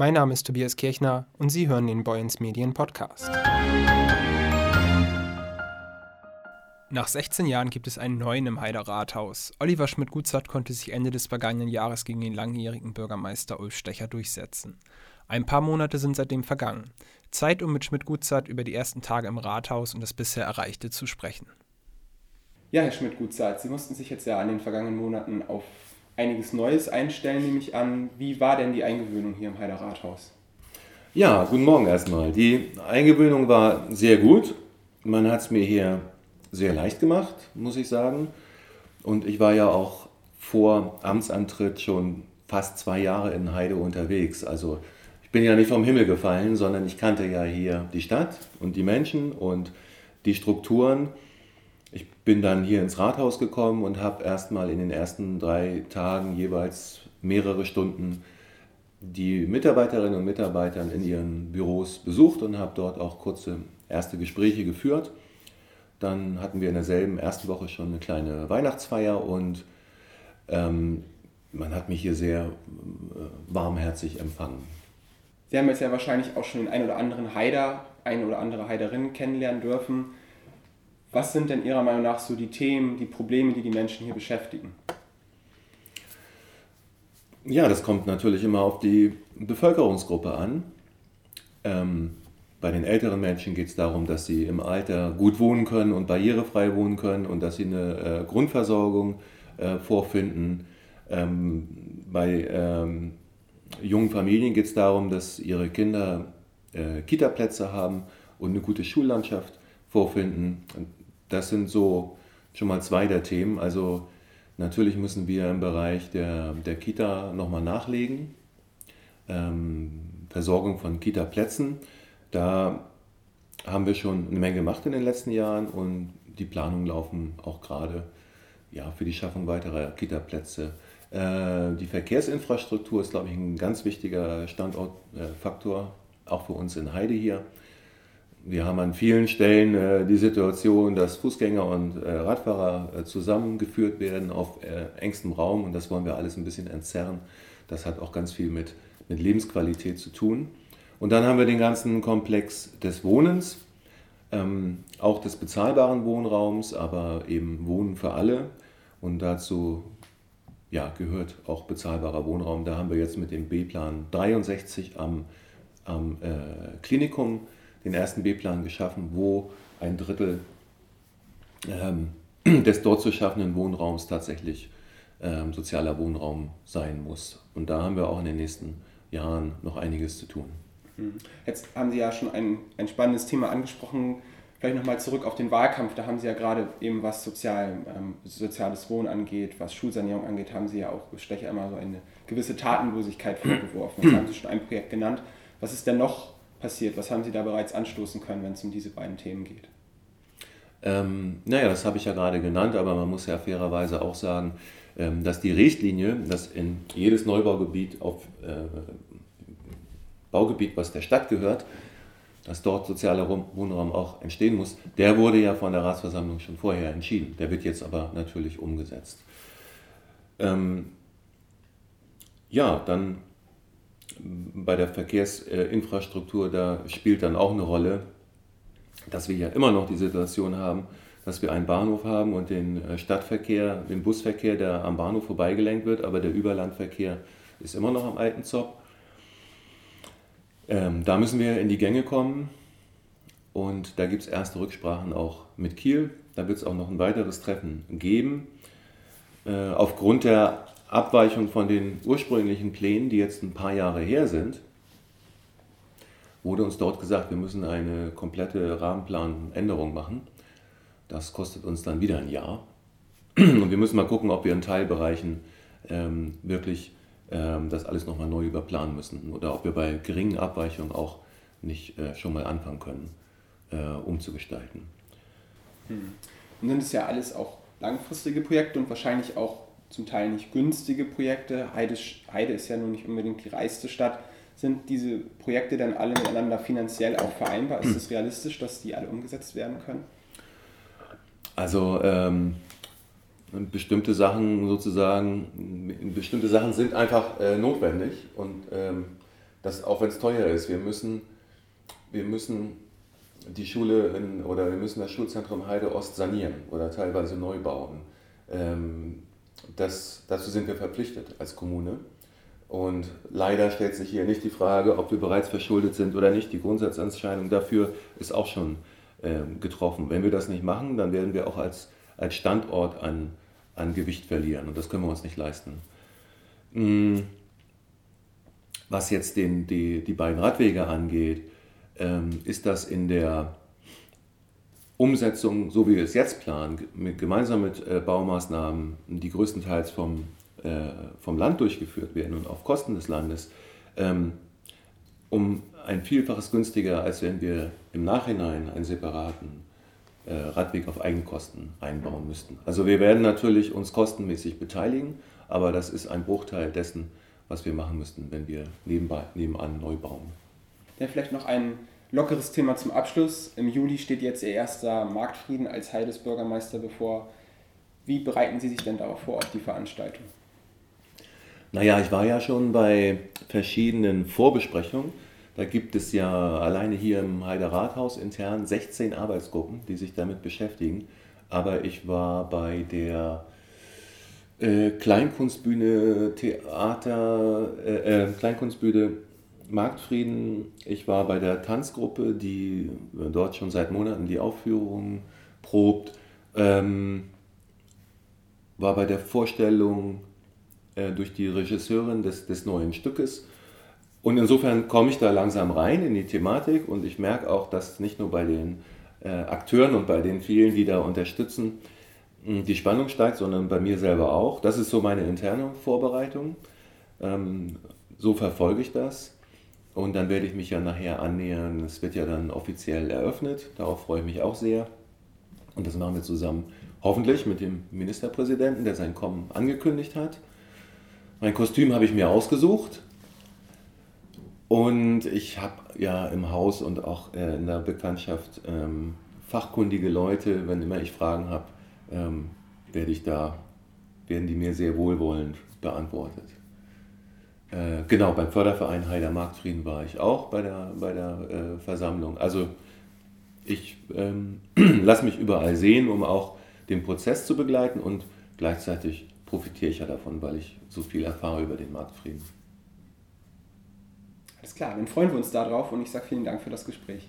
Mein Name ist Tobias Kirchner und Sie hören den Boyens Medien Podcast. Nach 16 Jahren gibt es einen neuen im Heider Rathaus. Oliver Schmidt-Gutzert konnte sich Ende des vergangenen Jahres gegen den langjährigen Bürgermeister Ulf Stecher durchsetzen. Ein paar Monate sind seitdem vergangen. Zeit, um mit Schmidt-Gutzert über die ersten Tage im Rathaus und das bisher Erreichte zu sprechen. Ja, Herr Schmidt-Gutzert, Sie mussten sich jetzt ja an den vergangenen Monaten auf einiges Neues einstellen, nehme ich an. Wie war denn die Eingewöhnung hier im Heider Rathaus? Ja, guten Morgen erstmal. Die Eingewöhnung war sehr gut. Man hat es mir hier sehr leicht gemacht, muss ich sagen. Und ich war ja auch vor Amtsantritt schon fast zwei Jahre in Heide unterwegs. Also ich bin ja nicht vom Himmel gefallen, sondern ich kannte ja hier die Stadt und die Menschen und die Strukturen ich bin dann hier ins Rathaus gekommen und habe erstmal in den ersten drei Tagen jeweils mehrere Stunden die Mitarbeiterinnen und Mitarbeiter in ihren Büros besucht und habe dort auch kurze erste Gespräche geführt. Dann hatten wir in derselben ersten Woche schon eine kleine Weihnachtsfeier und ähm, man hat mich hier sehr äh, warmherzig empfangen. Sie haben jetzt ja wahrscheinlich auch schon den ein oder anderen Heider, ein oder andere Heiderin kennenlernen dürfen. Was sind denn Ihrer Meinung nach so die Themen, die Probleme, die die Menschen hier beschäftigen? Ja, das kommt natürlich immer auf die Bevölkerungsgruppe an. Ähm, bei den älteren Menschen geht es darum, dass sie im Alter gut wohnen können und barrierefrei wohnen können und dass sie eine äh, Grundversorgung äh, vorfinden. Ähm, bei ähm, jungen Familien geht es darum, dass ihre Kinder äh, Kitaplätze haben und eine gute Schullandschaft vorfinden. Das sind so schon mal zwei der Themen. Also natürlich müssen wir im Bereich der, der Kita nochmal nachlegen. Ähm, Versorgung von Kita-Plätzen. Da haben wir schon eine Menge gemacht in den letzten Jahren und die Planungen laufen auch gerade ja, für die Schaffung weiterer Kita-Plätze. Äh, die Verkehrsinfrastruktur ist, glaube ich, ein ganz wichtiger Standortfaktor, äh, auch für uns in Heide hier. Wir haben an vielen Stellen äh, die Situation, dass Fußgänger und äh, Radfahrer äh, zusammengeführt werden auf äh, engstem Raum und das wollen wir alles ein bisschen entzerren. Das hat auch ganz viel mit, mit Lebensqualität zu tun. Und dann haben wir den ganzen Komplex des Wohnens, ähm, auch des bezahlbaren Wohnraums, aber eben Wohnen für alle. Und dazu ja, gehört auch bezahlbarer Wohnraum. Da haben wir jetzt mit dem B-Plan 63 am, am äh, Klinikum den ersten B-Plan geschaffen, wo ein Drittel ähm, des dort zu schaffenden Wohnraums tatsächlich ähm, sozialer Wohnraum sein muss. Und da haben wir auch in den nächsten Jahren noch einiges zu tun. Mhm. Jetzt haben Sie ja schon ein, ein spannendes Thema angesprochen. Vielleicht nochmal zurück auf den Wahlkampf. Da haben Sie ja gerade eben, was sozial, ähm, soziales Wohnen angeht, was Schulsanierung angeht, haben Sie ja auch Stecher immer so eine gewisse Tatenlosigkeit vorgeworfen. Das haben Sie schon ein Projekt genannt. Was ist denn noch passiert? Was haben Sie da bereits anstoßen können, wenn es um diese beiden Themen geht? Ähm, naja, das habe ich ja gerade genannt, aber man muss ja fairerweise auch sagen, ähm, dass die Richtlinie, dass in jedes Neubaugebiet auf äh, Baugebiet, was der Stadt gehört, dass dort sozialer Wohnraum auch entstehen muss, der wurde ja von der Ratsversammlung schon vorher entschieden. Der wird jetzt aber natürlich umgesetzt. Ähm, ja, dann bei der Verkehrsinfrastruktur, da spielt dann auch eine Rolle, dass wir ja immer noch die Situation haben, dass wir einen Bahnhof haben und den äh, Stadtverkehr, den Busverkehr, der am Bahnhof vorbeigelenkt wird, aber der Überlandverkehr ist immer noch am alten Zopp. Ähm, da müssen wir in die Gänge kommen und da gibt es erste Rücksprachen auch mit Kiel. Da wird es auch noch ein weiteres Treffen geben. Äh, aufgrund der Abweichung von den ursprünglichen Plänen, die jetzt ein paar Jahre her sind, wurde uns dort gesagt, wir müssen eine komplette Rahmenplanänderung machen. Das kostet uns dann wieder ein Jahr. Und wir müssen mal gucken, ob wir in Teilbereichen ähm, wirklich ähm, das alles nochmal neu überplanen müssen oder ob wir bei geringen Abweichungen auch nicht äh, schon mal anfangen können, äh, umzugestalten. Hm. Und sind es ja alles auch langfristige Projekte und wahrscheinlich auch zum Teil nicht günstige Projekte. Heide, Heide ist ja nun nicht unbedingt die reichste Stadt. Sind diese Projekte dann alle miteinander finanziell auch vereinbar? Ist es realistisch, dass die alle umgesetzt werden können? Also ähm, bestimmte Sachen sozusagen, bestimmte Sachen sind einfach äh, notwendig und ähm, dass auch wenn es teuer ist, wir müssen, wir müssen die Schule in, oder wir müssen das Schulzentrum Heide Ost sanieren oder teilweise neu bauen. Ähm, das, dazu sind wir verpflichtet als Kommune. Und leider stellt sich hier nicht die Frage, ob wir bereits verschuldet sind oder nicht. Die Grundsatzentscheidung dafür ist auch schon ähm, getroffen. Wenn wir das nicht machen, dann werden wir auch als, als Standort an, an Gewicht verlieren. Und das können wir uns nicht leisten. Hm, was jetzt den, die, die beiden Radwege angeht, ähm, ist das in der Umsetzung, so wie wir es jetzt planen, mit, gemeinsam mit äh, Baumaßnahmen, die größtenteils vom, äh, vom Land durchgeführt werden und auf Kosten des Landes, ähm, um ein Vielfaches günstiger, als wenn wir im Nachhinein einen separaten äh, Radweg auf Eigenkosten einbauen müssten. Also wir werden natürlich uns kostenmäßig beteiligen, aber das ist ein Bruchteil dessen, was wir machen müssten, wenn wir nebenbei, nebenan neu bauen. Ja, vielleicht noch ein lockeres Thema zum Abschluss. Im Juli steht jetzt Ihr erster Marktfrieden als Heides Bürgermeister bevor. Wie bereiten Sie sich denn darauf vor, auf die Veranstaltung? Naja, ich war ja schon bei verschiedenen Vorbesprechungen. Da gibt es ja alleine hier im Heider Rathaus intern 16 Arbeitsgruppen, die sich damit beschäftigen. Aber ich war bei der äh, Kleinkunstbühne Theater, äh, äh, Kleinkunstbühne Marktfrieden. Ich war bei der Tanzgruppe, die dort schon seit Monaten die Aufführung probt. Ähm, war bei der Vorstellung äh, durch die Regisseurin des, des neuen Stückes. Und insofern komme ich da langsam rein in die Thematik und ich merke auch, dass nicht nur bei den äh, Akteuren und bei den vielen, die da unterstützen, die Spannung steigt, sondern bei mir selber auch. Das ist so meine interne Vorbereitung. Ähm, so verfolge ich das. Und dann werde ich mich ja nachher annähern. Es wird ja dann offiziell eröffnet. Darauf freue ich mich auch sehr. Und das machen wir zusammen, hoffentlich mit dem Ministerpräsidenten, der sein Kommen angekündigt hat. Mein Kostüm habe ich mir ausgesucht. Und ich habe ja im Haus und auch äh, in der Bekanntschaft ähm, fachkundige Leute, wenn immer ich Fragen habe, ähm, werde ich da, werden die mir sehr wohlwollend beantwortet. Äh, genau, beim Förderverein Heider Marktfrieden war ich auch bei der, bei der äh, Versammlung. Also ich ähm, lasse mich überall sehen, um auch den Prozess zu begleiten und gleichzeitig profitiere ich ja davon, weil ich so viel erfahre über den Marktfrieden. Alles klar, dann freuen wir uns darauf und ich sage vielen Dank für das Gespräch.